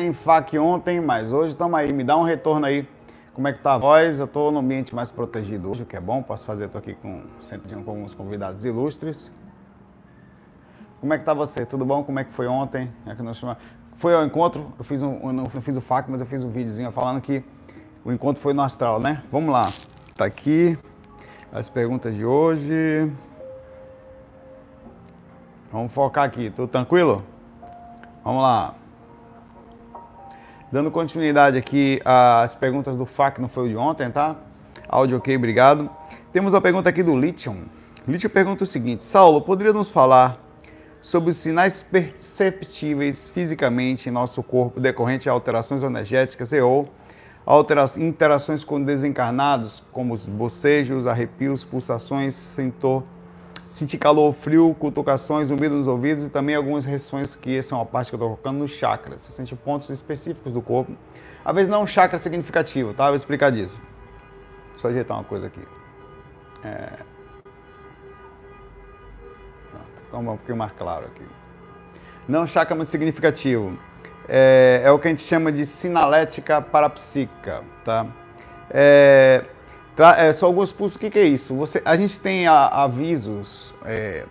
em FAC ontem, mas hoje estamos aí. Me dá um retorno aí. Como é que tá a voz? Eu estou no ambiente mais protegido hoje, o que é bom. Posso fazer, estou aqui com, sentadinho com alguns convidados ilustres. Como é que tá você? Tudo bom? Como é que foi ontem? É que nós Foi ao encontro, eu fiz um, eu não fiz o FAC, mas eu fiz um videozinho falando que o encontro foi no astral, né? Vamos lá. Tá aqui as perguntas de hoje. Vamos focar aqui. Tudo tranquilo? Vamos lá. Dando continuidade aqui às perguntas do FAC, não foi o de ontem, tá? Áudio ok, obrigado. Temos uma pergunta aqui do Lithium. Lithium pergunta o seguinte: Saulo, poderia nos falar sobre os sinais perceptíveis fisicamente em nosso corpo decorrente a alterações energéticas e ou interações com desencarnados, como os bocejos, arrepios, pulsações, sentor sentir calor, frio, cutucações, zumbido nos ouvidos e também algumas reações que são a parte que eu estou colocando nos chakras. Você sente pontos específicos do corpo. Às vezes não é um chakra significativo, tá? Eu vou explicar disso. Só ajeitar uma coisa aqui. É... Pronto, um pouquinho mais claro aqui. Não é chakra muito significativo. É, é o que a gente chama de sinalética parapsíquica, tá? É, é, só alguns pulsos, o que, que, é isso? Você, a gente tem a, avisos. É,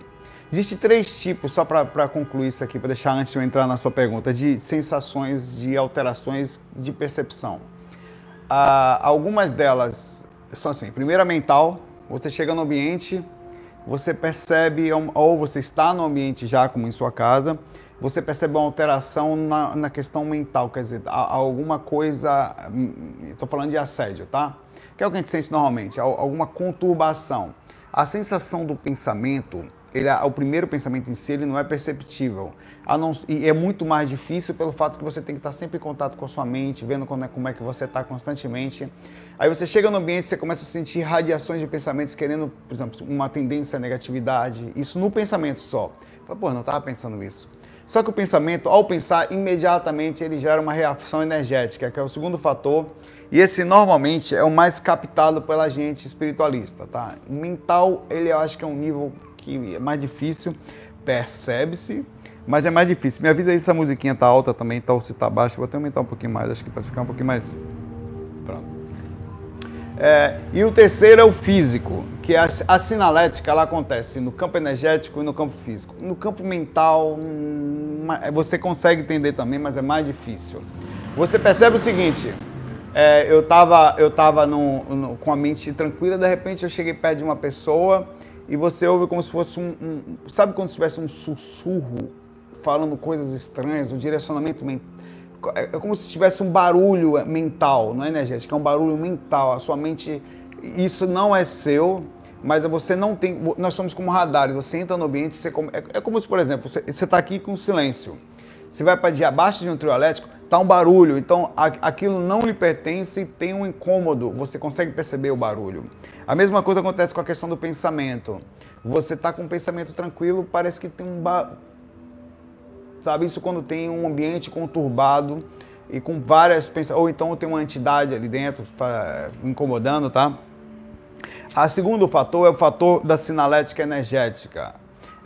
Existem três tipos, só para concluir isso aqui, para deixar antes de eu entrar na sua pergunta, de sensações, de alterações de percepção. Ah, algumas delas são assim: primeira, mental. Você chega no ambiente, você percebe, ou você está no ambiente já, como em sua casa, você percebe uma alteração na, na questão mental, quer dizer, alguma coisa. Estou falando de assédio, tá? Que é o que a gente sente normalmente, alguma conturbação. A sensação do pensamento, ele, o primeiro pensamento em si, ele não é perceptível. Não, e é muito mais difícil pelo fato que você tem que estar sempre em contato com a sua mente, vendo como é, como é que você está constantemente. Aí você chega no ambiente, você começa a sentir radiações de pensamentos querendo, por exemplo, uma tendência à negatividade. Isso no pensamento só. Pô, não estava pensando isso. Só que o pensamento, ao pensar, imediatamente ele gera uma reação energética, que é o segundo fator e esse normalmente é o mais captado pela gente espiritualista, tá? O mental, ele eu acho que é um nível que é mais difícil, percebe-se, mas é mais difícil. Me avisa aí se a musiquinha tá alta também, tá ou se tá baixa. Vou até aumentar um pouquinho mais, acho que pode ficar um pouquinho mais. Pronto. É, e o terceiro é o físico, que a, a sinalética ela acontece no campo energético e no campo físico. No campo mental, hum, você consegue entender também, mas é mais difícil. Você percebe o seguinte: é, eu estava eu tava no, no, com a mente tranquila, de repente eu cheguei perto de uma pessoa e você ouve como se fosse um. um sabe quando tivesse um sussurro falando coisas estranhas, o direcionamento mental? É, é como se tivesse um barulho mental, não é energético, é um barulho mental. A sua mente. Isso não é seu, mas você não tem. Nós somos como radares. Você entra no ambiente, você, é, é como se, por exemplo, você está aqui com silêncio. Você vai para abaixo de um trio elétrico, tá um barulho, então aquilo não lhe pertence e tem um incômodo, você consegue perceber o barulho. A mesma coisa acontece com a questão do pensamento. Você está com um pensamento tranquilo, parece que tem um ba... sabe isso quando tem um ambiente conturbado e com várias pensações, ou então tem uma entidade ali dentro tá incomodando, tá? A segundo fator é o fator da sinalética energética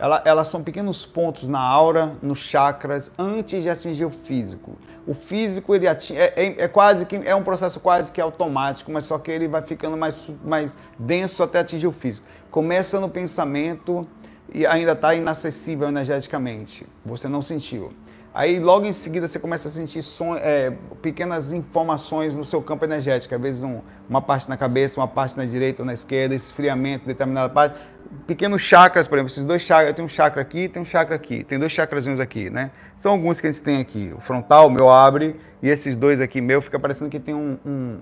ela, elas são pequenos pontos na aura, nos chakras, antes de atingir o físico. O físico ele atinge, é, é, é, quase que é um processo quase que automático, mas só que ele vai ficando mais, mais denso até atingir o físico. Começa no pensamento e ainda está inacessível energeticamente. Você não sentiu. Aí logo em seguida você começa a sentir som, é, pequenas informações no seu campo energético, às vezes um, uma parte na cabeça, uma parte na direita ou na esquerda, esfriamento, determinada parte pequenos chakras, por exemplo, esses dois chakras, tem um chakra aqui, tem um chakra aqui, tem dois chakrazinhos aqui, né? São alguns que a gente tem aqui. O frontal, meu abre, e esses dois aqui meu, fica parecendo que tem um, um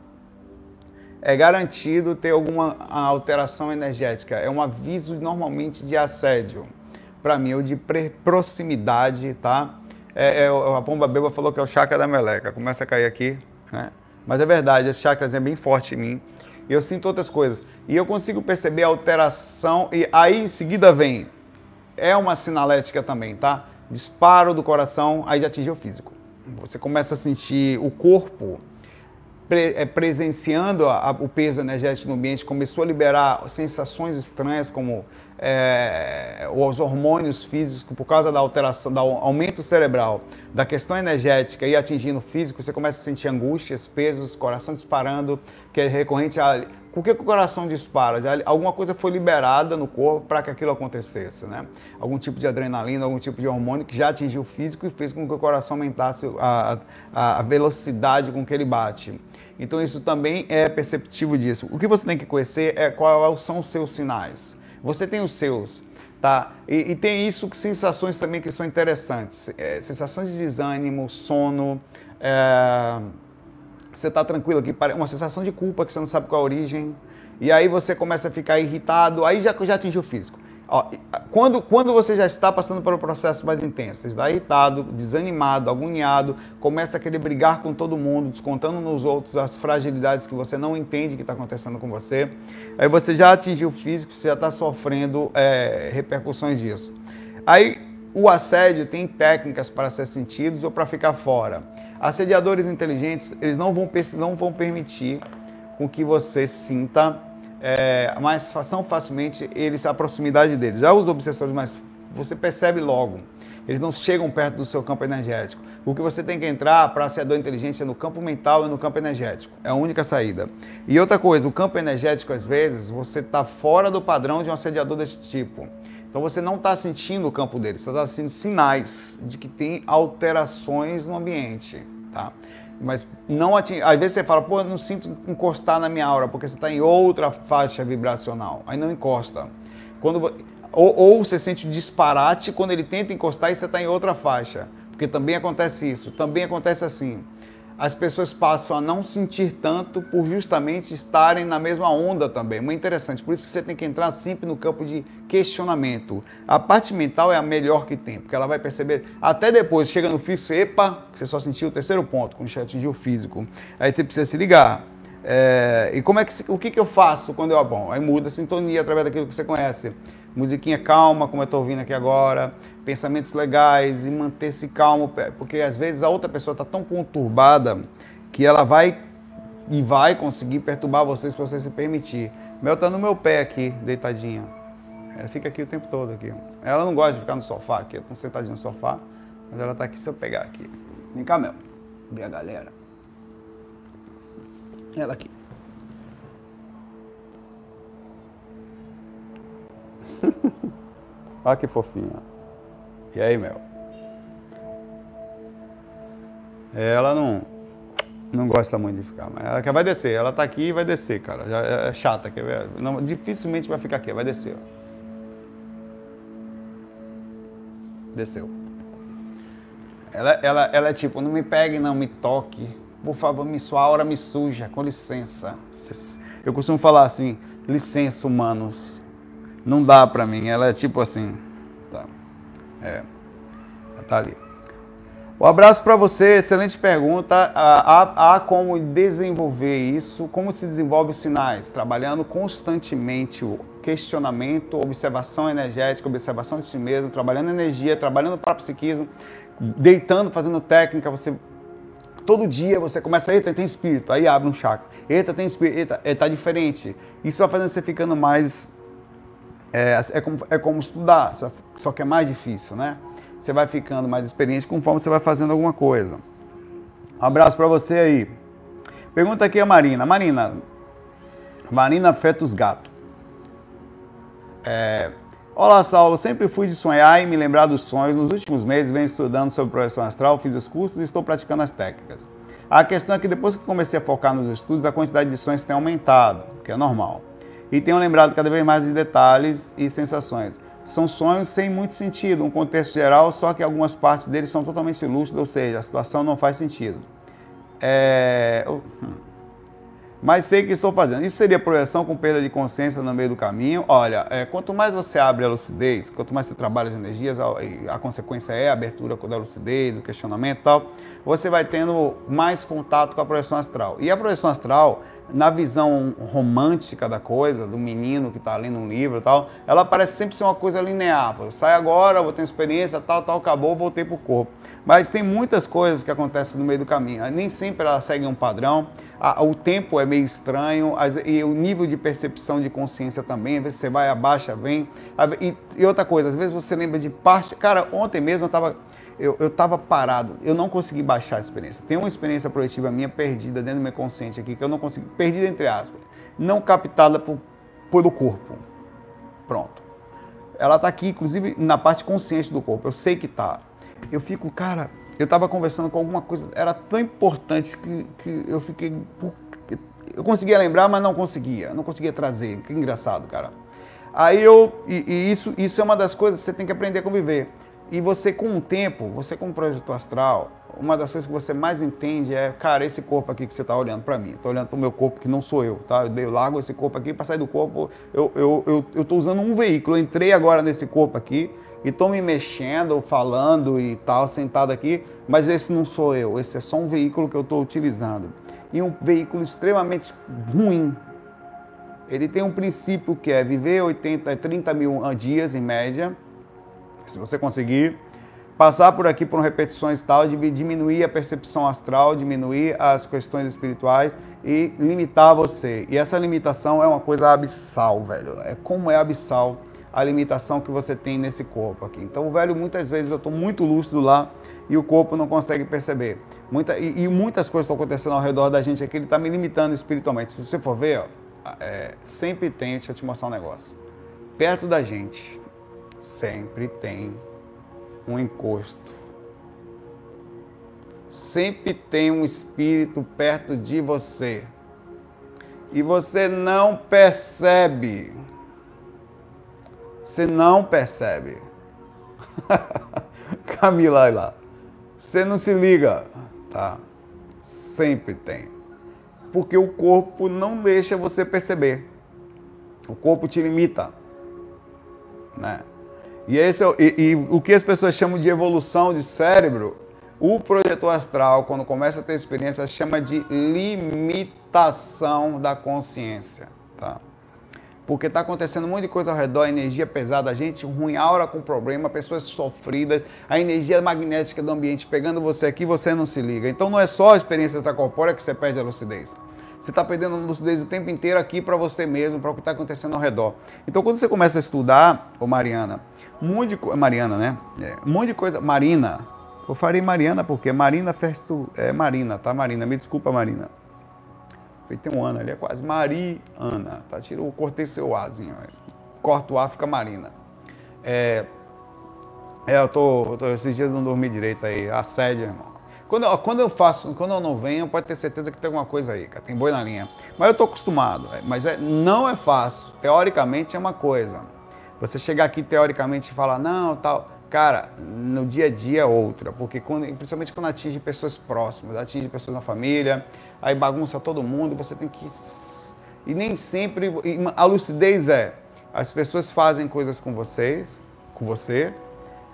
é garantido ter alguma alteração energética. É um aviso normalmente de assédio, para mim, ou de proximidade, tá? É, é, a pomba beba falou que é o chakra da meleca. Começa a cair aqui, né? Mas é verdade, esse chakra é bem forte em mim eu sinto outras coisas. E eu consigo perceber a alteração, e aí em seguida vem, é uma sinalética também, tá? Disparo do coração, aí já atinge o físico. Você começa a sentir o corpo é, presenciando o peso energético no ambiente, começou a liberar sensações estranhas, como é, os hormônios físicos, por causa da alteração, do aumento cerebral, da questão energética e atingindo o físico, você começa a sentir angústias, pesos, coração disparando, que é recorrente a. Por que, que o coração dispara? Alguma coisa foi liberada no corpo para que aquilo acontecesse, né? Algum tipo de adrenalina, algum tipo de hormônio que já atingiu o físico e fez com que o coração aumentasse a, a, velocidade com que ele bate. Então isso também é perceptível disso. O que você tem que conhecer é quais são os seus sinais. Você tem os seus, tá? E, e tem isso, sensações também que são interessantes. É, sensações de desânimo, sono, é, você está tranquilo aqui, uma sensação de culpa que você não sabe qual a origem. E aí você começa a ficar irritado, aí já, já atingiu o físico. Ó, quando, quando você já está passando pelo processo mais intenso, está irritado, desanimado, agoniado, começa a querer brigar com todo mundo, descontando nos outros as fragilidades que você não entende que está acontecendo com você, aí você já atingiu o físico, você já está sofrendo é, repercussões disso. Aí o assédio tem técnicas para ser sentidos ou para ficar fora. Assediadores inteligentes, eles não vão, não vão permitir com que você sinta é, mais são facilmente eles a proximidade deles. Já os obsessores mais você percebe logo. Eles não chegam perto do seu campo energético. O que você tem que entrar para ser dor inteligência é no campo mental e no campo energético. É a única saída. E outra coisa, o campo energético, às vezes, você está fora do padrão de um assediador desse tipo. Então você não está sentindo o campo dele, você está sentindo sinais de que tem alterações no ambiente. Tá? Mas não atinge. Às vezes você fala, pô, eu não sinto encostar na minha aura, porque você está em outra faixa vibracional. Aí não encosta. Quando, ou, ou você sente o disparate quando ele tenta encostar e você está em outra faixa. Porque também acontece isso. Também acontece assim as pessoas passam a não sentir tanto por justamente estarem na mesma onda também. Muito interessante. Por isso que você tem que entrar sempre no campo de questionamento. A parte mental é a melhor que tem, porque ela vai perceber até depois, chega no físico, epa, você só sentiu o terceiro ponto, quando você atingiu o físico. Aí você precisa se ligar. É, e como é que o que, que eu faço quando eu bom? Aí muda a sintonia através daquilo que você conhece. Musiquinha calma, como eu estou ouvindo aqui agora pensamentos legais e manter-se calmo, porque às vezes a outra pessoa está tão conturbada que ela vai e vai conseguir perturbar você se você se permitir. Mel tá no meu pé aqui, deitadinha. Ela fica aqui o tempo todo aqui. Ela não gosta de ficar no sofá aqui, eu tô sentadinho no sofá, mas ela tá aqui se eu pegar aqui. Vem cá, Mel. Vê a galera. Ela aqui. Olha que fofinha. E aí, Mel? Ela não, não gosta muito de ficar, mas ela vai descer. Ela tá aqui e vai descer, cara. É, é chata, quer ver? Não, dificilmente vai ficar aqui, vai descer. Ó. Desceu. Ela, ela, ela é tipo, não me pegue, não me toque. Por favor, me sua aura me suja, com licença. Eu costumo falar assim, licença, humanos. Não dá pra mim. Ela é tipo assim. É, tá ali. Um abraço para você, excelente pergunta. Há, há, como desenvolver isso? Como se desenvolve os sinais? Trabalhando constantemente o questionamento, observação energética, observação de si mesmo, trabalhando energia, trabalhando para psiquismo, deitando, fazendo técnica. Você todo dia você começa, eita, tem espírito, aí abre um chakra. Eita, tem espírito, eita, é, tá diferente. Isso vai fazendo você ficando mais é, é, como, é como estudar, só que é mais difícil, né? Você vai ficando mais experiente conforme você vai fazendo alguma coisa. Um abraço para você aí. Pergunta aqui a Marina. Marina, Marina Fetus Gato. É, Olá, Saulo. Sempre fui de sonhar e me lembrar dos sonhos. Nos últimos meses venho estudando sobre projeção astral, fiz os cursos e estou praticando as técnicas. A questão é que depois que comecei a focar nos estudos, a quantidade de sonhos tem aumentado, que é normal e tenham lembrado cada vez mais de detalhes e sensações. São sonhos sem muito sentido, um contexto geral, só que algumas partes deles são totalmente lúcidas, ou seja, a situação não faz sentido. É... Hum. Mas sei que estou fazendo. Isso seria projeção com perda de consciência no meio do caminho. Olha, é, quanto mais você abre a lucidez, quanto mais você trabalha as energias, a, a consequência é a abertura da lucidez, o questionamento e tal, você vai tendo mais contato com a projeção astral. E a projeção astral na visão romântica da coisa, do menino que está ali no livro e tal, ela parece sempre ser uma coisa linear. Eu saio agora, vou ter experiência, tal, tal, acabou, voltei para o corpo. Mas tem muitas coisas que acontecem no meio do caminho. Nem sempre ela segue um padrão. O tempo é, meio estranho, e o nível de percepção de consciência também, às vezes você vai, abaixa, vem. E outra coisa, às vezes você lembra de parte. Cara, ontem mesmo eu estava eu, eu tava parado, eu não consegui baixar a experiência. Tem uma experiência projetiva minha perdida dentro do meu consciente aqui, que eu não consegui, perdida entre aspas, não captada por, pelo corpo. Pronto. Ela está aqui, inclusive, na parte consciente do corpo. Eu sei que tá. Eu fico, cara, eu estava conversando com alguma coisa, era tão importante que, que eu fiquei. Eu conseguia lembrar, mas não conseguia. Não conseguia trazer. Que engraçado, cara. Aí eu. E, e isso, isso é uma das coisas que você tem que aprender a conviver. E você, com o tempo, você como projeto astral, uma das coisas que você mais entende é, cara, esse corpo aqui que você está olhando para mim, estou olhando para o meu corpo que não sou eu, tá? Eu, largo esse corpo aqui para sair do corpo, eu eu, eu, tô usando um veículo, eu entrei agora nesse corpo aqui e estou me mexendo, falando e tal, sentado aqui, mas esse não sou eu, esse é só um veículo que eu estou utilizando. E um veículo extremamente ruim. Ele tem um princípio que é viver 80, 30 mil dias em média, se você conseguir, passar por aqui por repetições tal, diminuir a percepção astral, diminuir as questões espirituais e limitar você. E essa limitação é uma coisa abissal, velho. É como é abissal a limitação que você tem nesse corpo aqui. Então, velho, muitas vezes eu estou muito lúcido lá e o corpo não consegue perceber. Muita, e, e muitas coisas estão acontecendo ao redor da gente aqui, ele está me limitando espiritualmente. Se você for ver, ó, é, sempre tem, deixa eu te mostrar um negócio. Perto da gente, sempre tem um encosto. Sempre tem um espírito perto de você. E você não percebe. Você não percebe. Camila, olha lá. Você não se liga, tá? Sempre tem. Porque o corpo não deixa você perceber. O corpo te limita. Né? E, esse é, e, e o que as pessoas chamam de evolução de cérebro, o projetor astral, quando começa a ter experiência, chama de limitação da consciência. Tá? Porque está acontecendo um monte de coisa ao redor, energia pesada, gente ruim, aura com problema, pessoas sofridas, a energia magnética do ambiente pegando você aqui, você não se liga. Então não é só a experiência extracorpórea que você perde a lucidez. Você está perdendo a lucidez o tempo inteiro aqui para você mesmo, para o que está acontecendo ao redor. Então quando você começa a estudar, ô Mariana, monte de coisa. Mariana, né? É, um monte de coisa. Marina. Eu falei Mariana porque Marina Festo é Marina, tá, Marina? Me desculpa, Marina. Tem um ano ali, é quase. Mariana, tá? Tirou, cortei seu Azinho. Corta o A, fica Marina. É, é eu tô, eu tô, esses dias não dormi direito aí. Assédio, irmão. Quando, quando eu faço, quando eu não venho, pode ter certeza que tem alguma coisa aí, cara. Tem boi na linha. Mas eu tô acostumado. É, mas é, não é fácil. Teoricamente é uma coisa. Você chegar aqui teoricamente e falar, não, tal. Cara, no dia a dia é outra, porque quando, principalmente quando atinge pessoas próximas, atinge pessoas na família, aí bagunça todo mundo, você tem que. E nem sempre. A lucidez é: as pessoas fazem coisas com vocês, com você,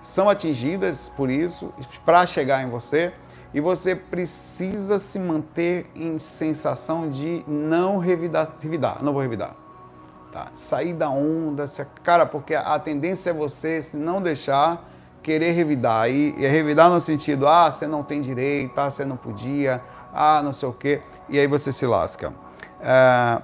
são atingidas por isso, para chegar em você, e você precisa se manter em sensação de não revidar. revidar não vou revidar Tá? Sair da onda, cara, porque a tendência é você, se não deixar, querer revidar. E, e revidar no sentido, ah, você não tem direito, ah, você não podia, ah, não sei o quê. E aí você se lasca. É...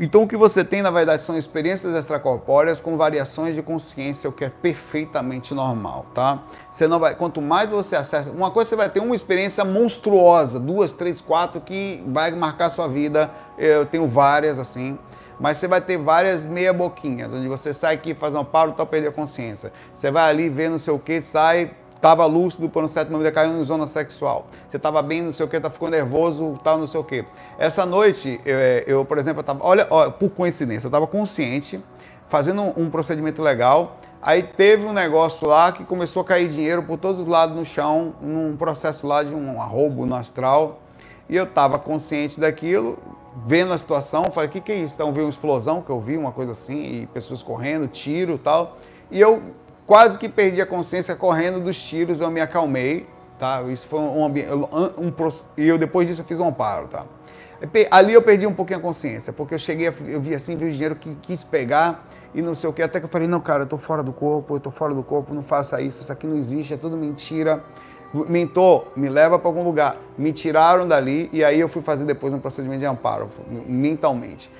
Então o que você tem, na verdade, são experiências extracorpóreas com variações de consciência, o que é perfeitamente normal, tá? Você não vai, quanto mais você acessa, uma coisa você vai ter uma experiência monstruosa, duas, três, quatro, que vai marcar sua vida. Eu tenho várias assim mas você vai ter várias meia boquinhas, onde você sai aqui, faz uma pausa, tal, perder a consciência. Você vai ali ver não sei o que, sai, estava lúcido, por um certo momento caiu em zona sexual. Você estava bem, não sei o que, tá ficou nervoso, tal, não sei o que. Essa noite, eu, eu por exemplo, estava, olha, olha, por coincidência, eu estava consciente, fazendo um, um procedimento legal, aí teve um negócio lá que começou a cair dinheiro por todos os lados no chão, num processo lá de um roubo no astral, e eu estava consciente daquilo, vendo a situação, falei, o que, que é isso? Então, vi uma explosão que eu vi, uma coisa assim, e pessoas correndo, tiro tal. E eu quase que perdi a consciência correndo dos tiros, eu me acalmei, tá? Isso foi um ambiente. Um, um, e eu depois disso eu fiz um amparo, tá? Ali eu perdi um pouquinho a consciência, porque eu cheguei, eu vi assim, vi o dinheiro que quis pegar e não sei o que, até que eu falei, não, cara, eu tô fora do corpo, eu tô fora do corpo, não faça isso, isso aqui não existe, é tudo mentira. mentor, me leva para algum lugar. Me tiraram dali e aí eu fui fazer depois um procedimento de amparo, mentalmente.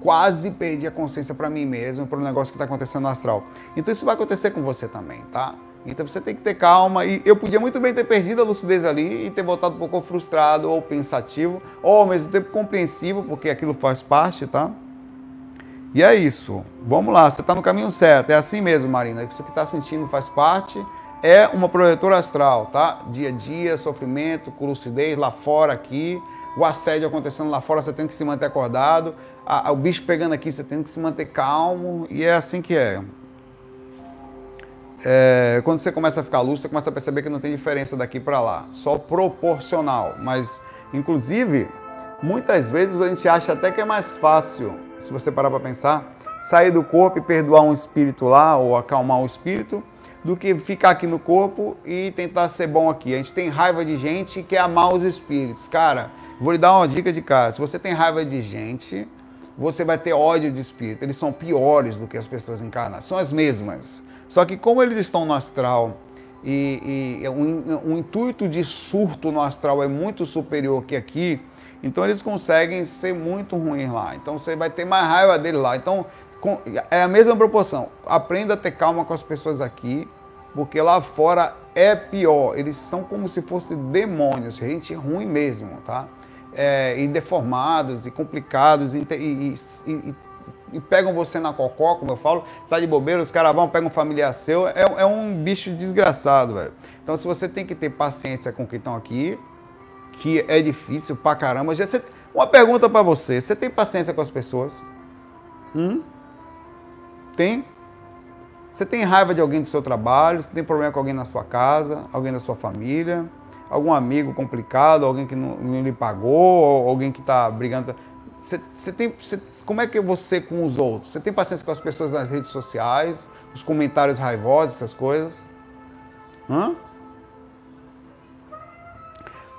Quase perdi a consciência para mim mesmo, para o negócio que está acontecendo no astral. Então isso vai acontecer com você também, tá? Então você tem que ter calma. E eu podia muito bem ter perdido a lucidez ali e ter voltado um pouco frustrado ou pensativo, ou ao mesmo tempo compreensivo, porque aquilo faz parte, tá? E é isso. Vamos lá, você está no caminho certo. É assim mesmo, Marina. Isso que está sentindo faz parte. É uma projetora astral, tá? Dia a dia, sofrimento, lucidez lá fora, aqui. O assédio acontecendo lá fora, você tem que se manter acordado. o bicho pegando aqui, você tem que se manter calmo. E é assim que é. é quando você começa a ficar lúcido, você começa a perceber que não tem diferença daqui para lá. Só proporcional. Mas, inclusive, muitas vezes a gente acha até que é mais fácil se você parar para pensar, sair do corpo e perdoar um espírito lá ou acalmar o espírito, do que ficar aqui no corpo e tentar ser bom aqui. A gente tem raiva de gente e quer amar os espíritos. Cara, vou lhe dar uma dica de cara. Se você tem raiva de gente, você vai ter ódio de espírito. Eles são piores do que as pessoas encarnadas. São as mesmas. Só que como eles estão no astral e, e um, um intuito de surto no astral é muito superior que aqui, então eles conseguem ser muito ruins lá. Então você vai ter mais raiva dele lá. Então é a mesma proporção. Aprenda a ter calma com as pessoas aqui, porque lá fora é pior. Eles são como se fossem demônios, gente ruim mesmo, tá? É, e deformados e complicados e, e, e, e, pegam você na cocó, como eu falo, tá de bobeira, os caras vão, pegam familiar seu, é, é um bicho desgraçado, velho. Então, se você tem que ter paciência com quem estão aqui, que é difícil pra caramba. Já, você, uma pergunta para você: você tem paciência com as pessoas? Hum? Tem? Você tem raiva de alguém do seu trabalho? Você tem problema com alguém na sua casa? Alguém da sua família? Algum amigo complicado? Alguém que não, não lhe pagou? alguém que está brigando? Você, você tem, você, como é que é você com os outros? Você tem paciência com as pessoas nas redes sociais? Os comentários raivosos, essas coisas? Hã?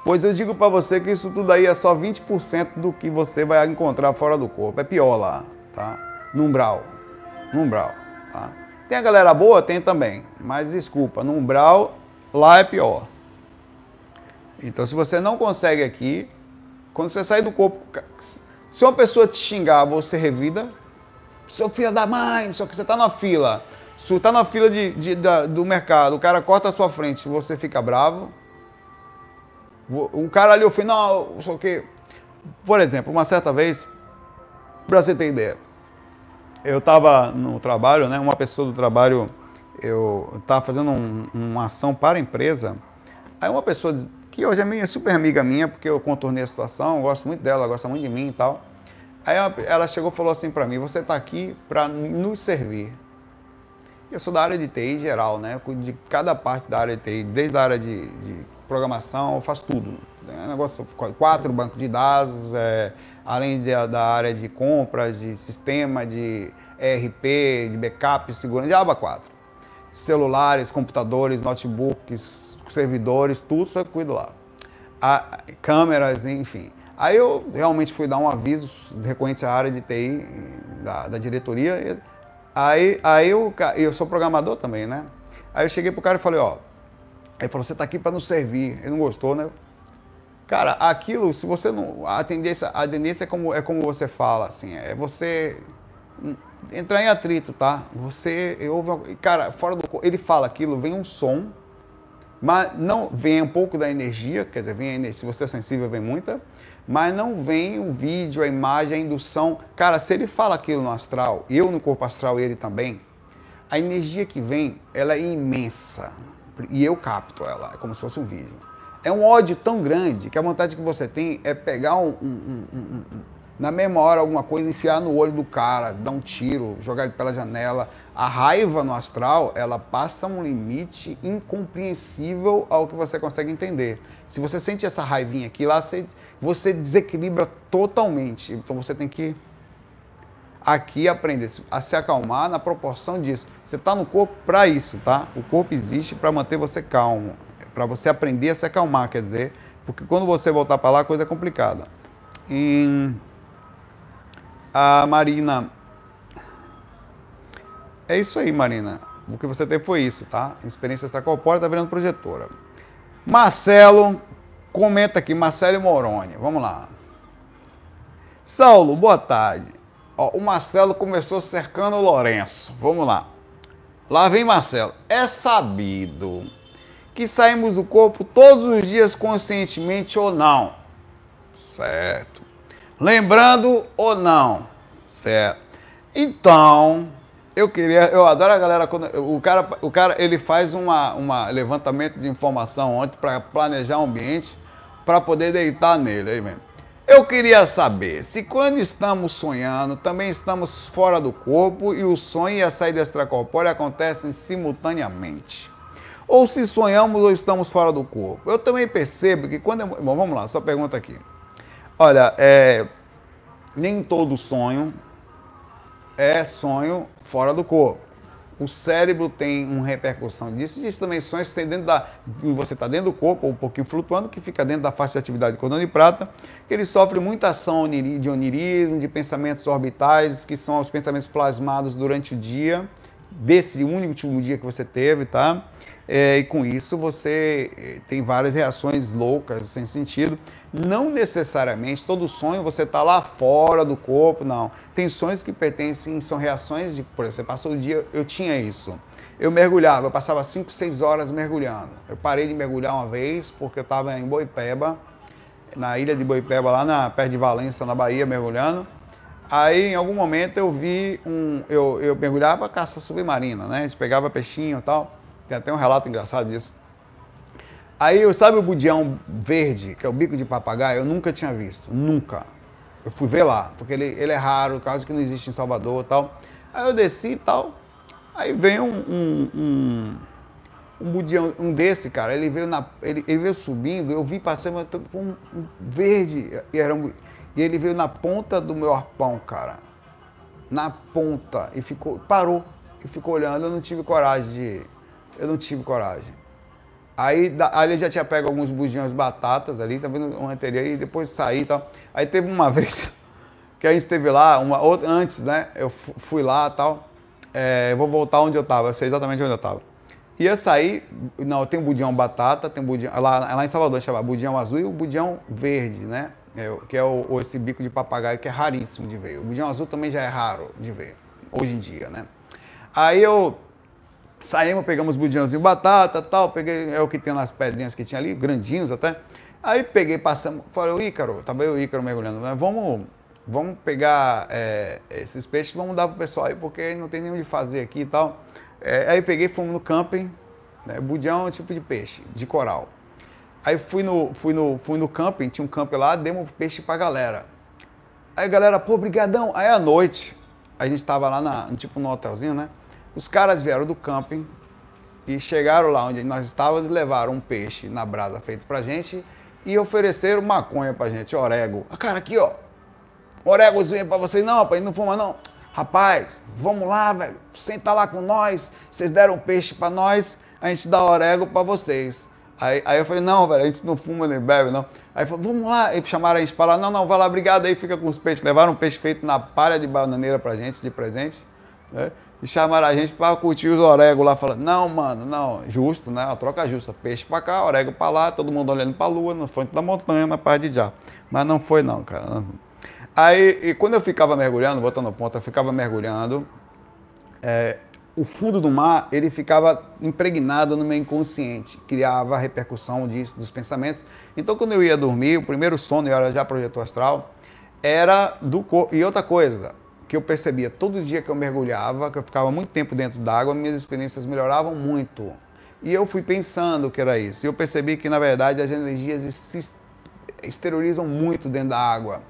Pois eu digo para você que isso tudo aí é só 20% do que você vai encontrar fora do corpo. É pior lá, tá? No umbral. No umbral, tá? Tem a galera boa? Tem também. Mas desculpa, no umbral, lá é pior. Então, se você não consegue aqui, quando você sair do corpo, se uma pessoa te xingar, você revida. Seu filho da mãe, só que você está na fila. Se está na fila de, de, da, do mercado, o cara corta a sua frente, você fica bravo um cara ali, eu falei, não, não sei o quê. Por exemplo, uma certa vez, para você ter ideia, eu estava no trabalho, né? Uma pessoa do trabalho, eu estava fazendo um, uma ação para a empresa. Aí uma pessoa que hoje é minha, super amiga minha, porque eu contornei a situação, gosto muito dela, gosta muito de mim e tal. Aí ela chegou e falou assim para mim: Você está aqui para nos servir. Eu sou da área de TI geral, né? De cada parte da área de TI, desde a área de, de programação, eu faço tudo. É um negócio, quatro bancos de dados, é, além de, da área de compras, de sistema, de ERP, de backup, segurança, de aba 4. Celulares, computadores, notebooks, servidores, tudo isso eu cuido lá. A, câmeras, enfim. Aí eu realmente fui dar um aviso recorrente à área de TI da, da diretoria Aí, aí eu, eu sou programador também, né? Aí eu cheguei pro cara e falei, ó. Ele falou, você tá aqui para nos servir. Ele não gostou, né? Cara, aquilo, se você não. A tendência, a tendência é como, é como você fala, assim, é você entrar em atrito, tá? Você ouve. Cara, fora do. Ele fala aquilo, vem um som, mas não vem um pouco da energia, quer dizer, vem energia, se você é sensível, vem muita mas não vem o vídeo, a imagem, a indução. Cara, se ele fala aquilo no astral, eu no corpo astral ele também, a energia que vem, ela é imensa. E eu capto ela, é como se fosse um vídeo. É um ódio tão grande que a vontade que você tem é pegar um, um, um, um na mesma hora alguma coisa, enfiar no olho do cara, dar um tiro, jogar ele pela janela. A raiva no astral, ela passa um limite incompreensível ao que você consegue entender. Se você sente essa raivinha aqui, lá você, você desequilibra totalmente. Então você tem que aqui aprender a se acalmar na proporção disso. Você está no corpo para isso, tá? O corpo existe para manter você calmo, para você aprender a se acalmar, quer dizer, porque quando você voltar para lá, a coisa é complicada. Em a Marina. É isso aí, Marina. O que você teve foi isso, tá? Experiência extracorpórea está virando projetora. Marcelo, comenta aqui, Marcelo Moroni, vamos lá. Saulo, boa tarde. Ó, o Marcelo começou cercando o Lourenço. Vamos lá. Lá vem Marcelo. É sabido que saímos do corpo todos os dias conscientemente ou não. Certo. Lembrando ou não. Certo. Então, eu queria, eu adoro a galera quando o cara, o cara ele faz uma, uma levantamento de informação ontem para planejar o ambiente para poder deitar nele, aí mesmo. Eu queria saber se quando estamos sonhando, também estamos fora do corpo e o sonho e a saída extracorpórea acontecem simultaneamente. Ou se sonhamos ou estamos fora do corpo. Eu também percebo que quando. Eu, bom, vamos lá, só pergunta aqui. Olha, é, nem todo sonho é sonho fora do corpo. O cérebro tem uma repercussão disso. Existem também sonhos que tem dentro da. Você está dentro do corpo, ou um pouquinho flutuando, que fica dentro da faixa de atividade de cordão de prata, que ele sofre muita ação de onirismo, de pensamentos orbitais, que são os pensamentos plasmados durante o dia, desse único dia que você teve, tá? É, e com isso você eh, tem várias reações loucas, sem sentido. Não necessariamente todo sonho você está lá fora do corpo, não. Tem sonhos que pertencem, são reações de, por exemplo, passou o dia, eu tinha isso. Eu mergulhava, eu passava 5, 6 horas mergulhando. Eu parei de mergulhar uma vez porque eu estava em Boipeba, na ilha de Boipeba, lá na, perto de Valença, na Bahia, mergulhando. Aí, em algum momento, eu vi um. Eu, eu mergulhava caça submarina, né? A gente pegava peixinho e tal. Tem até um relato engraçado disso. Aí, sabe o budião verde, que é o bico de papagaio? Eu nunca tinha visto, nunca. Eu fui ver lá, porque ele, ele é raro, caso que não existe em Salvador e tal. Aí eu desci e tal. Aí vem um, um, um, um budião, um desse, cara, ele veio, na, ele, ele veio subindo, eu vi passando um, um verde, e, era um, e ele veio na ponta do meu arpão, cara. Na ponta, e ficou, parou, e ficou olhando, eu não tive coragem de eu não tive coragem. Aí ali já tinha pego alguns bugiões batatas ali, tá vendo uma anterior, e depois saí e tal. Aí teve uma vez que a gente esteve lá, uma, outra, antes, né? Eu fui lá e tal. É, vou voltar onde eu estava, eu sei exatamente onde eu estava. Ia sair, não, tem o budião batata, tem o budião, lá, lá em Salvador chama budião azul e o budião verde, né? É, que é o, esse bico de papagaio que é raríssimo de ver. O budião azul também já é raro de ver, hoje em dia, né? Aí eu Saímos, pegamos budinhãozinho, batata tal, peguei, é o que tem nas pedrinhas que tinha ali, grandinhos até. Aí peguei, passamos, falei, o Ícaro, tava eu o Ícaro mergulhando, vamos, vamos pegar é, esses peixes, vamos dar pro pessoal aí, porque não tem nem onde fazer aqui e tal. É, aí peguei, fomos no camping, né, budião é um tipo de peixe, de coral. Aí fui no, fui no, fui no camping, tinha um camping lá, demos peixe pra galera. Aí a galera, pô, brigadão. Aí à noite, a gente tava lá, na, tipo no hotelzinho, né? Os caras vieram do camping e chegaram lá onde nós estávamos levaram um peixe na brasa feito pra gente e ofereceram maconha pra gente, orego. Ah, cara, aqui ó, oregozinho pra vocês. Não, rapaz, não fuma não. Rapaz, vamos lá, velho, senta lá com nós. Vocês deram peixe pra nós, a gente dá orego pra vocês. Aí, aí eu falei, não, velho, a gente não fuma nem bebe, não. Aí falou, vamos lá. E chamaram a gente para lá, não, não, vai lá, obrigado aí, fica com os peixes. Levaram um peixe feito na palha de bananeira pra gente, de presente. Né? E chamaram a gente para curtir os orégãos lá, falando, não, mano, não, justo, né? A troca justa. Peixe para cá, orégano para lá, todo mundo olhando para a lua, na frente da montanha, na parte de já. Mas não foi não, cara. Aí, e quando eu ficava mergulhando, botando ponta, eu ficava mergulhando, é, o fundo do mar, ele ficava impregnado no meu inconsciente, criava repercussão disso, dos pensamentos. Então, quando eu ia dormir, o primeiro sono, eu era já projetor astral, era do corpo. E outra coisa, que eu percebia todo dia que eu mergulhava, que eu ficava muito tempo dentro d'água, minhas experiências melhoravam muito. E eu fui pensando que era isso. E eu percebi que, na verdade, as energias se exteriorizam muito dentro da água.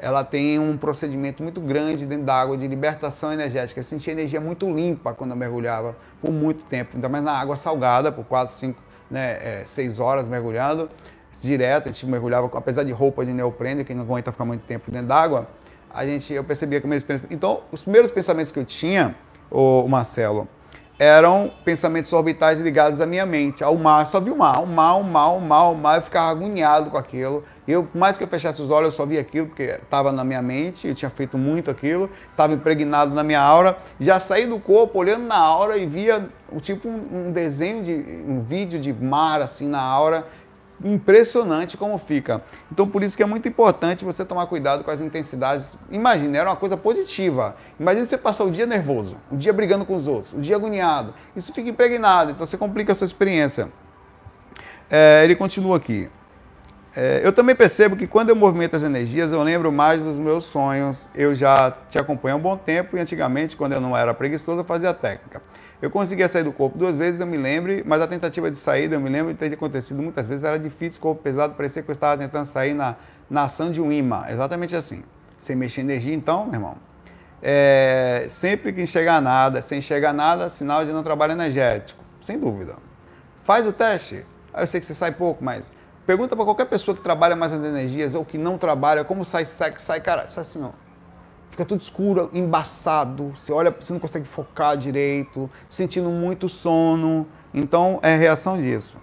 Ela tem um procedimento muito grande dentro da água de libertação energética. Eu sentia energia muito limpa quando eu mergulhava por muito tempo, ainda mais na água salgada, por 4, 5, né, 6 é, horas mergulhando direto. A gente mergulhava, apesar de roupa de neoprene, que não aguenta ficar muito tempo dentro d'água a gente, eu percebia que meus Então, os primeiros pensamentos que eu tinha, o Marcelo, eram pensamentos orbitais ligados à minha mente, ao mar. Só vi o mar, o mar, o mar, o mar, o. Eu ficava agoniado com aquilo. Eu, mais que eu fechasse os olhos, eu só via aquilo porque estava na minha mente, eu tinha feito muito aquilo, estava impregnado na minha aura. Já saí do corpo olhando na aura e via tipo um desenho de um vídeo de mar assim na aura impressionante como fica. Então, por isso que é muito importante você tomar cuidado com as intensidades. Imagina, era uma coisa positiva. Imagina você passar o dia nervoso, o dia brigando com os outros, o dia agoniado. Isso fica impregnado, então você complica a sua experiência. É, ele continua aqui. É, eu também percebo que quando eu movimento as energias, eu lembro mais dos meus sonhos. Eu já te acompanho há um bom tempo e antigamente, quando eu não era preguiçoso, eu fazia técnica. Eu conseguia sair do corpo duas vezes, eu me lembro, mas a tentativa de saída, eu me lembro de ter acontecido muitas vezes, era difícil, corpo pesado, parecia que eu estava tentando sair na, na ação de um imã, exatamente assim. Sem mexer energia, então, meu irmão, é, sempre que enxergar nada, sem enxergar nada, sinal de não trabalho energético, sem dúvida. Faz o teste. Eu sei que você sai pouco, mas pergunta para qualquer pessoa que trabalha mais nas energias ou que não trabalha, como sai, sai, sai, cara, sai assim, ó fica tudo escuro, embaçado, você olha, você não consegue focar direito, sentindo muito sono. Então é reação disso.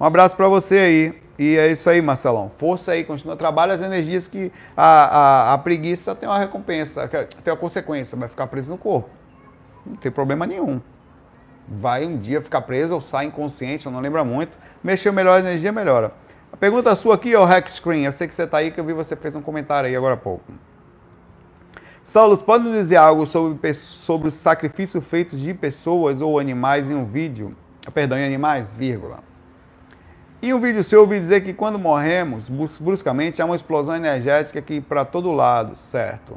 Um abraço para você aí. E é isso aí, Marcelão. Força aí, continua, trabalha as energias que a, a, a preguiça tem uma recompensa, tem uma consequência, vai ficar preso no corpo. Não tem problema nenhum. Vai um dia ficar preso ou sai inconsciente, eu não lembro muito. Mexeu melhor a energia, melhora. A pergunta sua aqui é o Hack Screen. Eu sei que você está aí, que eu vi você fez um comentário aí agora há pouco. Saulo, pode dizer algo sobre, sobre o sacrifício feito de pessoas ou animais em um vídeo? Ah, perdão, em animais, vírgula. Em um vídeo seu, eu ouvi dizer que quando morremos, bruscamente, há uma explosão energética aqui para todo lado, certo?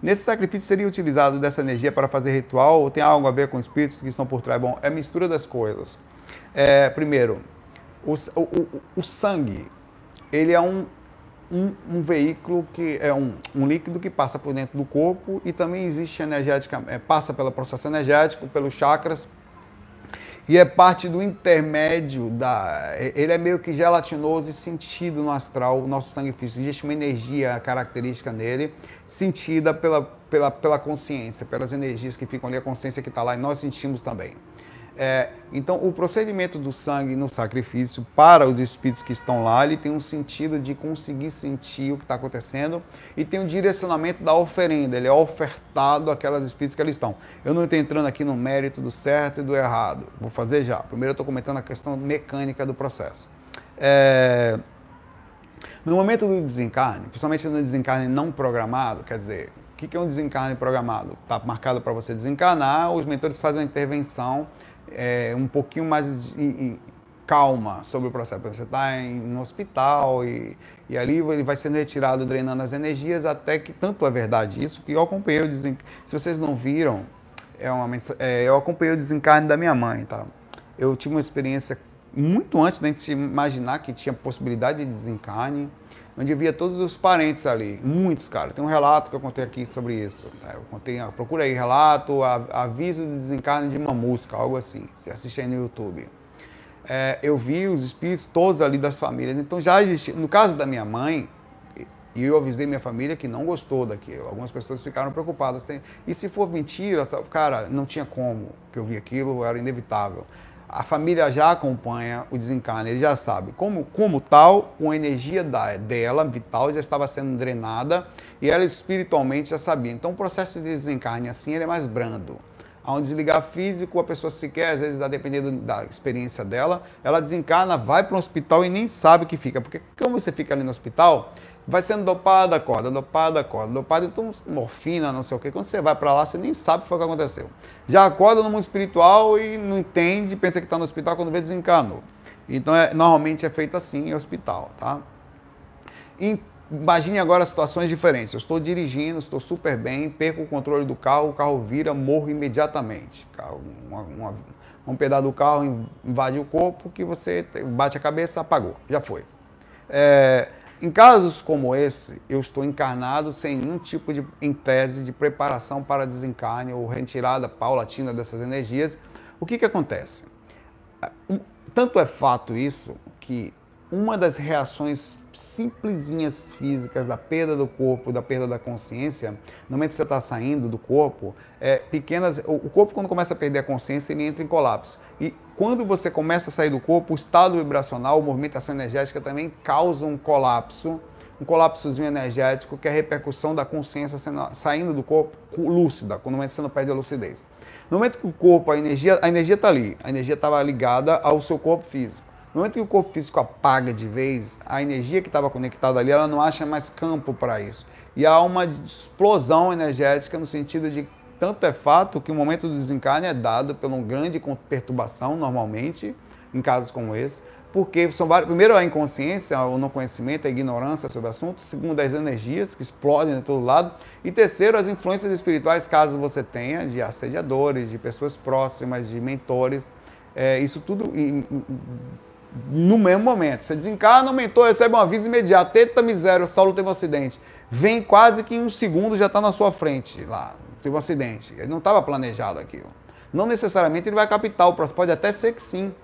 Nesse sacrifício seria utilizado dessa energia para fazer ritual ou tem algo a ver com espíritos que estão por trás? Bom, é mistura das coisas. É, primeiro, o, o, o sangue, ele é um um, um veículo que é um, um, líquido que passa por dentro do corpo e também existe energética, é, passa pelo processo energético, pelos chakras e é parte do intermédio da. Ele é meio que gelatinoso e sentido no astral, o nosso sangue físico. Existe uma energia característica nele, sentida pela, pela, pela consciência, pelas energias que ficam ali, a consciência que está lá, e nós sentimos também. É, então, o procedimento do sangue no sacrifício para os espíritos que estão lá, ele tem um sentido de conseguir sentir o que está acontecendo e tem um direcionamento da oferenda, ele é ofertado àquelas espíritos que ali estão. Eu não estou entrando aqui no mérito do certo e do errado, vou fazer já. Primeiro, eu estou comentando a questão mecânica do processo. É, no momento do desencarne, principalmente no desencarne não programado, quer dizer, o que é um desencarne programado? Está marcado para você desencarnar, os mentores fazem uma intervenção é, um pouquinho mais em, calma sobre o processo. Você está no hospital e, e ali ele vai sendo retirado, drenando as energias, até que tanto é verdade isso que eu acompanhei o desencarne. Se vocês não viram, é uma, é, eu acompanhei o desencarne da minha mãe, tá? Eu tive uma experiência muito antes da gente imaginar que tinha possibilidade de desencarne onde via todos os parentes ali, muitos, cara. Tem um relato que eu contei aqui sobre isso. Né? Eu contei, procura aí, relato, aviso de desencarne de uma música, algo assim. Assiste aí no YouTube. É, eu vi os espíritos todos ali das famílias. Então já existia. No caso da minha mãe, e eu avisei minha família que não gostou daquilo. Algumas pessoas ficaram preocupadas. E se for mentira, cara, não tinha como que eu vi aquilo, era inevitável a família já acompanha o desencarne, ele já sabe. Como, como tal, com a energia da, dela, vital, já estava sendo drenada e ela espiritualmente já sabia. Então o processo de desencarne assim ele é mais brando. Há um desligar físico, a pessoa sequer, às vezes, dependendo da experiência dela, ela desencarna, vai para o hospital e nem sabe o que fica. Porque como você fica ali no hospital, vai sendo dopada, acorda, dopada, acorda, dopada, então morfina, não sei o quê. Quando você vai para lá, você nem sabe o que foi que aconteceu. Já acorda no mundo espiritual e não entende, pensa que está no hospital quando vê desencarnou. Então, é, normalmente é feito assim em hospital, tá? Imagine agora situações diferentes. Eu estou dirigindo, estou super bem, perco o controle do carro, o carro vira, morro imediatamente. Uma, uma, um pedaço do carro invade o corpo que você bate a cabeça, apagou, já foi. É, em casos como esse, eu estou encarnado sem nenhum tipo de, em tese, de preparação para desencarne ou retirada paulatina dessas energias. O que, que acontece? Tanto é fato isso que uma das reações simplesinhas físicas da perda do corpo, da perda da consciência, no momento que você está saindo do corpo, é pequenas. O corpo, quando começa a perder a consciência, ele entra em colapso. E quando você começa a sair do corpo, o estado vibracional, a movimentação energética também causa um colapso, um colapsozinho energético, que é a repercussão da consciência saindo do corpo lúcida, quando momento você não perde a lucidez. No momento que o corpo, a energia, a energia está ali, a energia estava ligada ao seu corpo físico. No momento que o corpo físico apaga de vez, a energia que estava conectada ali, ela não acha mais campo para isso. E há uma explosão energética no sentido de tanto é fato que o momento do desencarne é dado por uma grande perturbação, normalmente, em casos como esse, porque são vários. Primeiro, a inconsciência, o não conhecimento, a ignorância sobre o assunto. Segundo, as energias que explodem de todo lado. E terceiro, as influências espirituais, caso você tenha, de assediadores, de pessoas próximas, de mentores. É, isso tudo no mesmo momento. Você desencarna, o mentor recebe um aviso imediato. Eita miséria, o Saulo teve um acidente. Vem quase que em um segundo já está na sua frente lá. Teve um acidente. Ele não estava planejado aquilo. Não necessariamente ele vai captar o próximo. Pode até ser que sim,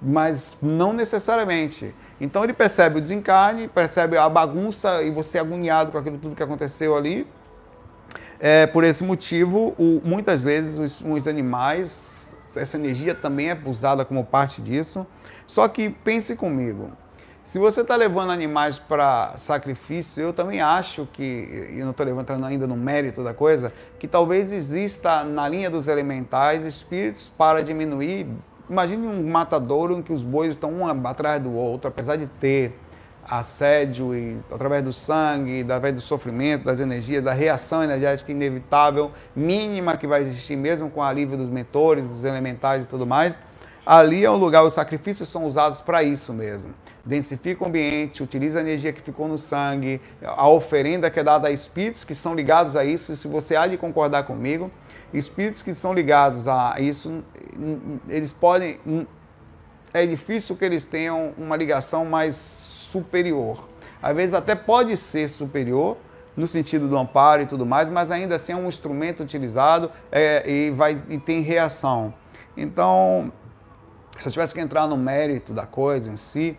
mas não necessariamente. Então ele percebe o desencarne, percebe a bagunça e você agoniado com aquilo tudo que aconteceu ali. É, por esse motivo, o, muitas vezes os, os animais, essa energia também é usada como parte disso só que pense comigo, se você está levando animais para sacrifício, eu também acho que, e não estou levantando ainda no mérito da coisa, que talvez exista na linha dos elementais espíritos para diminuir. Imagine um matadouro em que os bois estão um atrás do outro, apesar de ter assédio e através do sangue, através do sofrimento, das energias, da reação energética inevitável, mínima que vai existir mesmo com o alívio dos mentores, dos elementais e tudo mais Ali é um lugar, os sacrifícios são usados para isso mesmo. Densifica o ambiente, utiliza a energia que ficou no sangue, a oferenda que é dada a espíritos que são ligados a isso. E se você há de concordar comigo, espíritos que são ligados a isso, eles podem. É difícil que eles tenham uma ligação mais superior. Às vezes até pode ser superior, no sentido do amparo e tudo mais, mas ainda assim é um instrumento utilizado é, e, vai, e tem reação. Então, se eu tivesse que entrar no mérito da coisa em si,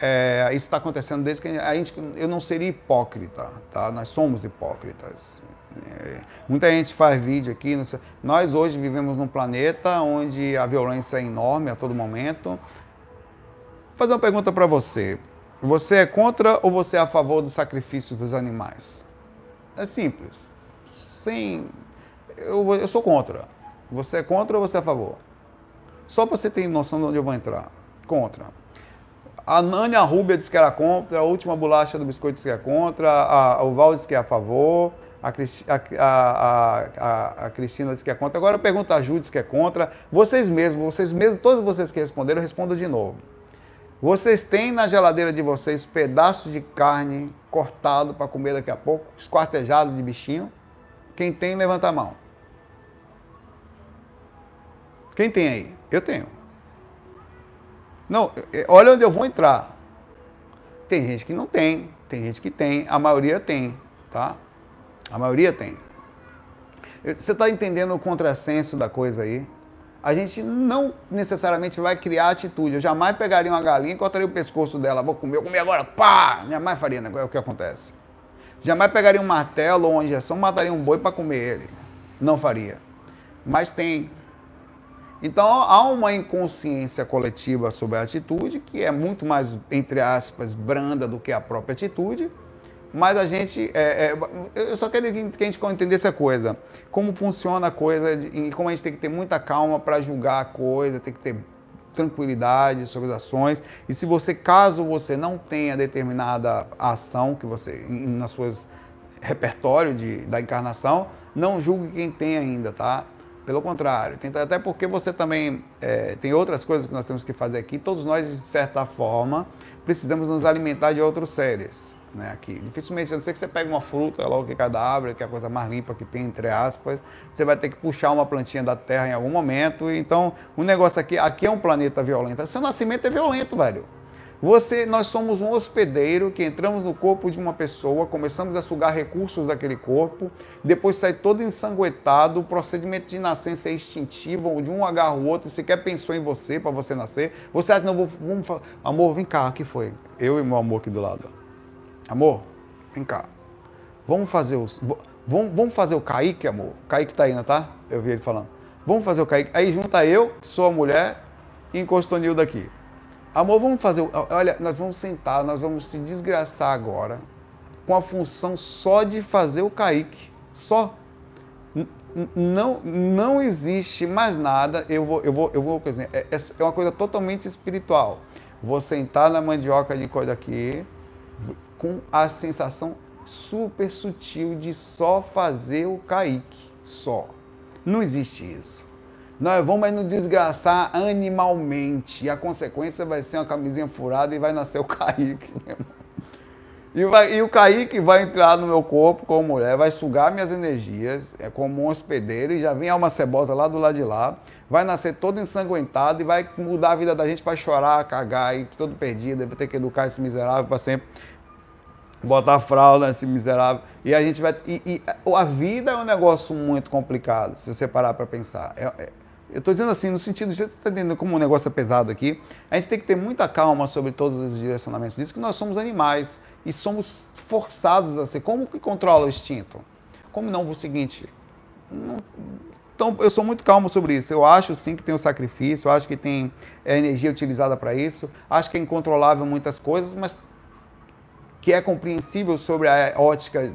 é, isso está acontecendo desde que a gente, eu não seria hipócrita, tá? Nós somos hipócritas. É, muita gente faz vídeo aqui. Nós hoje vivemos num planeta onde a violência é enorme a todo momento. Vou fazer uma pergunta para você. Você é contra ou você é a favor do sacrifício dos animais? É simples. Sem, eu, eu sou contra. Você é contra ou você é a favor? Só para você ter noção de onde eu vou entrar. Contra. A Nânia Rúbia disse que era contra, a última bolacha do biscoito disse que é contra, a, o Val disse que é a favor, a, a, a, a, Cristina disse que é contra. Agora pergunta a Ju disse que é contra. Vocês mesmos, vocês mesmos, todos vocês que responderam, respondam de novo. Vocês têm na geladeira de vocês pedaços de carne cortado para comer daqui a pouco, esquartejado de bichinho? Quem tem, levanta a mão. Quem tem aí? Eu tenho. Não, olha onde eu vou entrar. Tem gente que não tem, tem gente que tem, a maioria tem, tá? A maioria tem. Você está entendendo o contrassenso da coisa aí? A gente não necessariamente vai criar atitude. Eu jamais pegaria uma galinha e cortaria o pescoço dela. Vou comer, vou comer agora, pá! Jamais faria né? é o que acontece. Jamais pegaria um martelo ou uma injeção, mataria um boi para comer ele. Não faria. Mas tem então há uma inconsciência coletiva sobre a atitude que é muito mais, entre aspas, branda do que a própria atitude. Mas a gente, é, é, eu só queria que a gente entendesse a coisa, como funciona a coisa e como a gente tem que ter muita calma para julgar a coisa, tem que ter tranquilidade sobre as ações. E se você, caso você não tenha determinada ação que você, nas suas repertório de, da encarnação, não julgue quem tem ainda, tá? Pelo contrário, até porque você também é, tem outras coisas que nós temos que fazer aqui. Todos nós, de certa forma, precisamos nos alimentar de outros seres. Né, aqui. Dificilmente, a não ser que você pegue uma fruta, é logo que cadáver, que é a coisa mais limpa que tem, entre aspas, você vai ter que puxar uma plantinha da terra em algum momento. Então, o negócio aqui, aqui é um planeta violento. Seu nascimento é violento, velho. Você, nós somos um hospedeiro que entramos no corpo de uma pessoa, começamos a sugar recursos daquele corpo, depois sai todo ensanguentado, o procedimento de nascença é instintivo, onde um agarra o outro, sequer pensou em você para você nascer. Você acha, não, vou, vamos, amor, vem cá, que foi? Eu e meu amor aqui do lado. Amor, vem cá. Vamos fazer os. Vamos, vamos fazer o Kaique, amor. O Kaique tá indo, tá? Eu vi ele falando. Vamos fazer o Kaique. Aí junta eu, que sou a mulher, e encosta o Nildo aqui. Amor, vamos fazer. Olha, nós vamos sentar, nós vamos se desgraçar agora com a função só de fazer o Kaique. Só. Não, não existe mais nada. Eu vou, eu vou, eu vou, por exemplo, é, é uma coisa totalmente espiritual. Vou sentar na mandioca de coisa aqui com a sensação super sutil de só fazer o Kaique. Só. Não existe isso. Nós vamos nos desgraçar animalmente. E a consequência vai ser uma camisinha furada e vai nascer o Kaique. E, vai, e, o Kaique vai entrar no meu corpo como mulher, vai sugar minhas energias, é como um hospedeiro, e já vem alma cebosa lá do lado de lá, vai nascer todo ensanguentado e vai mudar a vida da gente para chorar, cagar e todo perdido, vai ter que educar esse miserável para sempre botar fralda nesse miserável. E a gente vai. E, e, a vida é um negócio muito complicado, se você parar para pensar. É, é, eu estou dizendo assim, no sentido de você está entendendo como o um negócio é pesado aqui. A gente tem que ter muita calma sobre todos os direcionamentos disso, que nós somos animais e somos forçados a ser. Como que controla o instinto? Como não o seguinte? Não, então, eu sou muito calmo sobre isso. Eu acho sim que tem um sacrifício, eu acho que tem é, energia utilizada para isso, acho que é incontrolável muitas coisas, mas que é compreensível sobre a ótica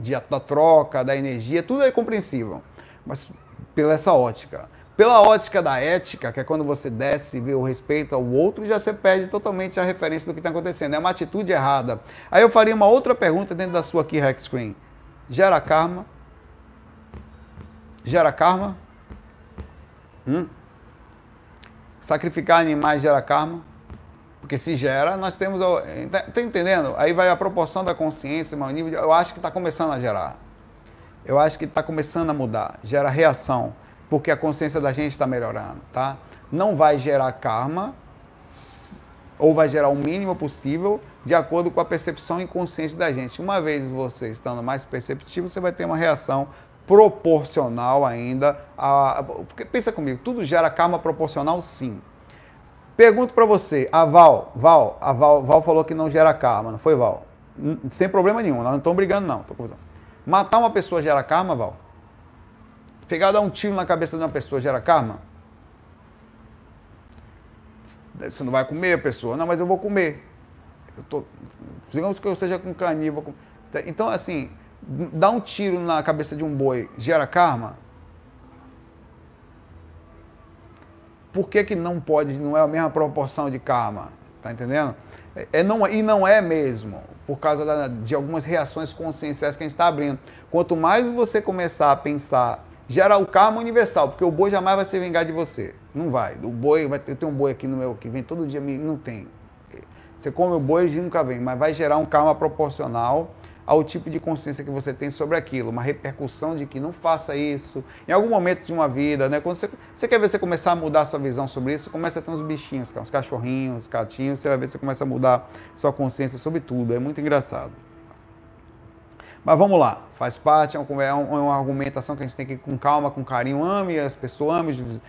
de, da troca, da energia, tudo é compreensível, mas pela essa ótica. Pela ótica da ética, que é quando você desce e vê o respeito ao outro, já você perde totalmente a referência do que está acontecendo. É uma atitude errada. Aí eu faria uma outra pergunta dentro da sua key hack screen. Gera karma? Gera karma? Hum? Sacrificar animais gera karma? Porque se gera, nós temos. Está entendendo? Aí vai a proporção da consciência, o nível de, eu acho que está começando a gerar. Eu acho que está começando a mudar. Gera reação, porque a consciência da gente está melhorando, tá? Não vai gerar karma, ou vai gerar o mínimo possível, de acordo com a percepção inconsciente da gente. Uma vez você estando mais perceptivo, você vai ter uma reação proporcional ainda a. Porque pensa comigo, tudo gera karma proporcional, sim. Pergunto para você, a Val, Val, a Val, Val falou que não gera karma, não foi, Val? Sem problema nenhum, nós não estamos brigando, não. Matar uma pessoa gera karma, Val? Pegar dar um tiro na cabeça de uma pessoa gera karma? Você não vai comer a pessoa? Não, mas eu vou comer. Eu tô, digamos que eu seja com canível. Então, assim, dar um tiro na cabeça de um boi gera karma? por que, que não pode, não é a mesma proporção de karma? Tá entendendo? É, não, e não é mesmo, por causa da, de algumas reações conscienciais que a gente está abrindo. Quanto mais você começar a pensar, gera o karma universal, porque o boi jamais vai se vingar de você. Não vai. O boi, vai eu tenho um boi aqui no meu que vem todo dia, não tem. Você come o boi e nunca vem, mas vai gerar um karma proporcional ao tipo de consciência que você tem sobre aquilo, uma repercussão de que não faça isso. Em algum momento de uma vida, né? Quando você, você quer ver você começar a mudar a sua visão sobre isso, começa a ter uns bichinhos, uns cachorrinhos, uns gatinhos, você vai ver você começa a mudar sua consciência sobre tudo. É muito engraçado. Mas vamos lá, faz parte, é, é, é uma argumentação que a gente tem que ir com calma, com carinho. Ame as pessoas, ame os,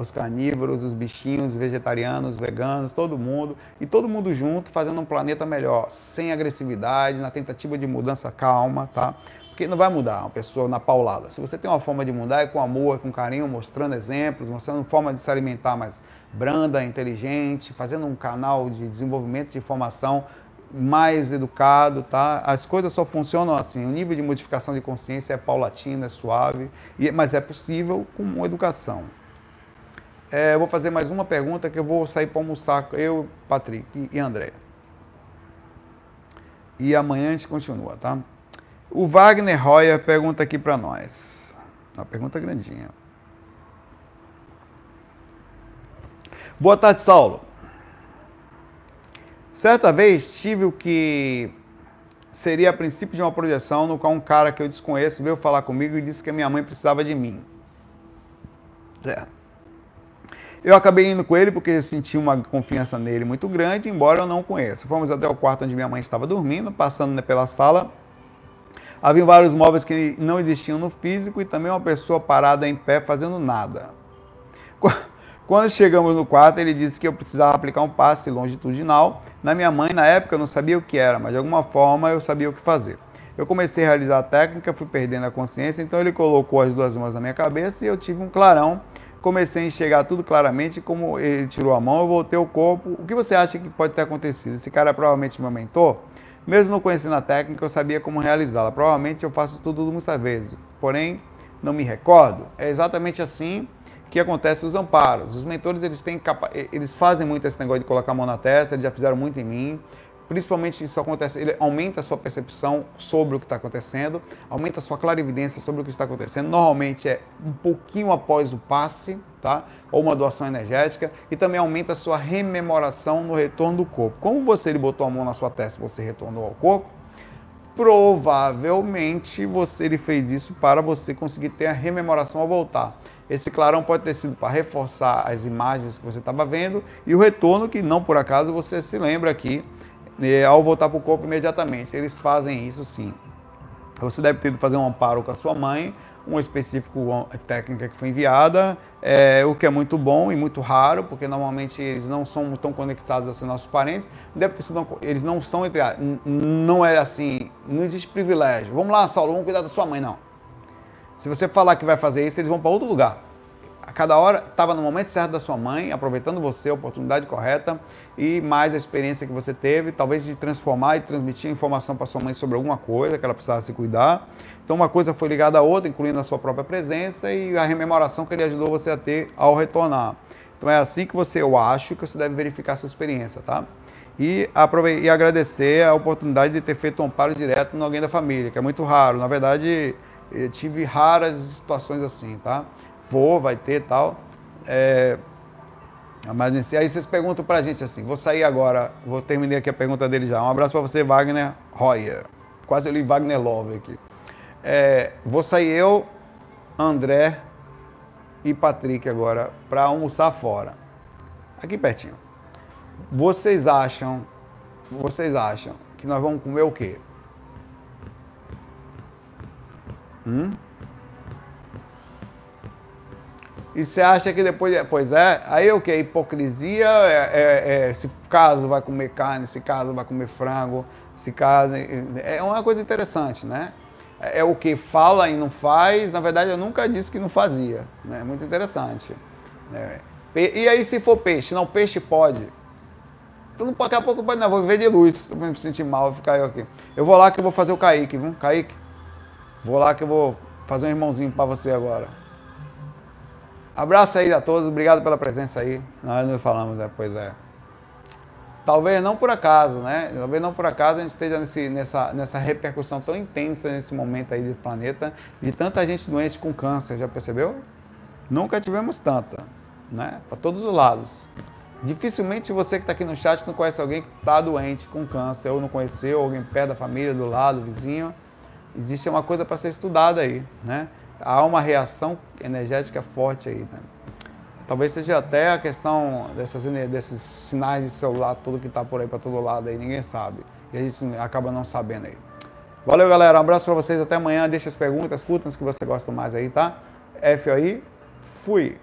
os carnívoros, os bichinhos, os vegetarianos, os veganos, todo mundo. E todo mundo junto, fazendo um planeta melhor, sem agressividade, na tentativa de mudança calma, tá? Porque não vai mudar uma pessoa na paulada. Se você tem uma forma de mudar, é com amor, com carinho, mostrando exemplos, mostrando forma de se alimentar mais branda, inteligente, fazendo um canal de desenvolvimento de informação mais educado, tá? As coisas só funcionam assim. O nível de modificação de consciência é paulatino, é suave, mas é possível com educação. É, vou fazer mais uma pergunta que eu vou sair para almoçar, eu, Patrick e André. E amanhã a gente continua, tá? O Wagner Royer pergunta aqui para nós. Uma pergunta grandinha. Boa tarde, Saulo. Certa vez tive o que seria a princípio de uma projeção, no qual um cara que eu desconheço veio falar comigo e disse que a minha mãe precisava de mim. Certo. Eu acabei indo com ele porque eu senti uma confiança nele muito grande, embora eu não conheça. Fomos até o quarto onde minha mãe estava dormindo, passando pela sala. Havia vários móveis que não existiam no físico e também uma pessoa parada em pé fazendo nada. Quando chegamos no quarto, ele disse que eu precisava aplicar um passe longitudinal. Na minha mãe, na época, eu não sabia o que era, mas de alguma forma eu sabia o que fazer. Eu comecei a realizar a técnica, fui perdendo a consciência, então ele colocou as duas mãos na minha cabeça e eu tive um clarão comecei a enxergar tudo claramente, como ele tirou a mão, eu voltei o corpo. O que você acha que pode ter acontecido? Esse cara é provavelmente meu mentor? Mesmo não conhecendo a técnica, eu sabia como realizá-la. Provavelmente eu faço tudo muitas vezes, porém não me recordo. É exatamente assim que acontece os amparos. Os mentores eles têm capa... eles fazem muito esse negócio de colocar a mão na testa, eles já fizeram muito em mim principalmente isso acontece, ele aumenta a sua percepção sobre o que está acontecendo, aumenta a sua clarividência sobre o que está acontecendo. Normalmente é um pouquinho após o passe, tá? Ou uma doação energética, e também aumenta a sua rememoração no retorno do corpo. Como você ele botou a mão na sua testa você retornou ao corpo, provavelmente você ele fez isso para você conseguir ter a rememoração ao voltar. Esse clarão pode ter sido para reforçar as imagens que você estava vendo e o retorno que não por acaso você se lembra aqui né, ao voltar para o corpo imediatamente. Eles fazem isso sim. Você deve ter que fazer um amparo com a sua mãe, um específico técnica que foi enviada, é, o que é muito bom e muito raro, porque normalmente eles não são tão conectados assim nossos parentes. Deve ter sido, eles não estão entre não é assim, não existe privilégio. Vamos lá, Saulo, vamos cuidar da sua mãe, não. Se você falar que vai fazer isso, eles vão para outro lugar a cada hora estava no momento certo da sua mãe, aproveitando você, a oportunidade correta e mais a experiência que você teve, talvez de transformar e transmitir informação para sua mãe sobre alguma coisa que ela precisava se cuidar. Então uma coisa foi ligada à outra, incluindo a sua própria presença e a rememoração que ele ajudou você a ter ao retornar. Então é assim que você, eu acho, que você deve verificar sua experiência, tá? E, e agradecer a oportunidade de ter feito um amparo direto no alguém da família, que é muito raro. Na verdade, eu tive raras situações assim, tá? Vou, vai ter tal. É, mas aí vocês perguntam pra gente assim, vou sair agora, vou terminar aqui a pergunta dele já. Um abraço para você, Wagner Royer. Quase eu li Wagner Love aqui. É, vou sair eu, André e Patrick agora para almoçar fora. Aqui pertinho. Vocês acham, vocês acham que nós vamos comer o quê? Hum? E você acha que depois, pois é, aí o que? Hipocrisia, é, é, é, se caso vai comer carne, se caso vai comer frango, se caso. É uma coisa interessante, né? É, é o que fala e não faz, na verdade eu nunca disse que não fazia. Né? Muito interessante. Né? E aí se for peixe? Não, peixe pode. Então daqui a pouco pode, não, vou viver de luz, pra me sentir mal, vou ficar eu aqui. Eu vou lá que eu vou fazer o Kaique, viu? Kaique, vou lá que eu vou fazer um irmãozinho para você agora. Abraço aí a todos, obrigado pela presença aí. Nós nos falamos depois, é. Talvez não por acaso, né? Talvez não por acaso a gente esteja nesse, nessa, nessa repercussão tão intensa nesse momento aí do planeta, de tanta gente doente com câncer, já percebeu? Nunca tivemos tanta, né? Para todos os lados. Dificilmente você que está aqui no chat não conhece alguém que está doente com câncer, ou não conheceu, alguém perto da família, do lado, vizinho. Existe uma coisa para ser estudada aí, né? Há uma reação energética forte aí. Né? Talvez seja até a questão dessas, desses sinais de celular, tudo que está por aí para todo lado aí, ninguém sabe. E a gente acaba não sabendo aí. Valeu, galera. Um abraço para vocês. Até amanhã. Deixa as perguntas, curtam as que você gosta mais aí, tá? F aí. Fui.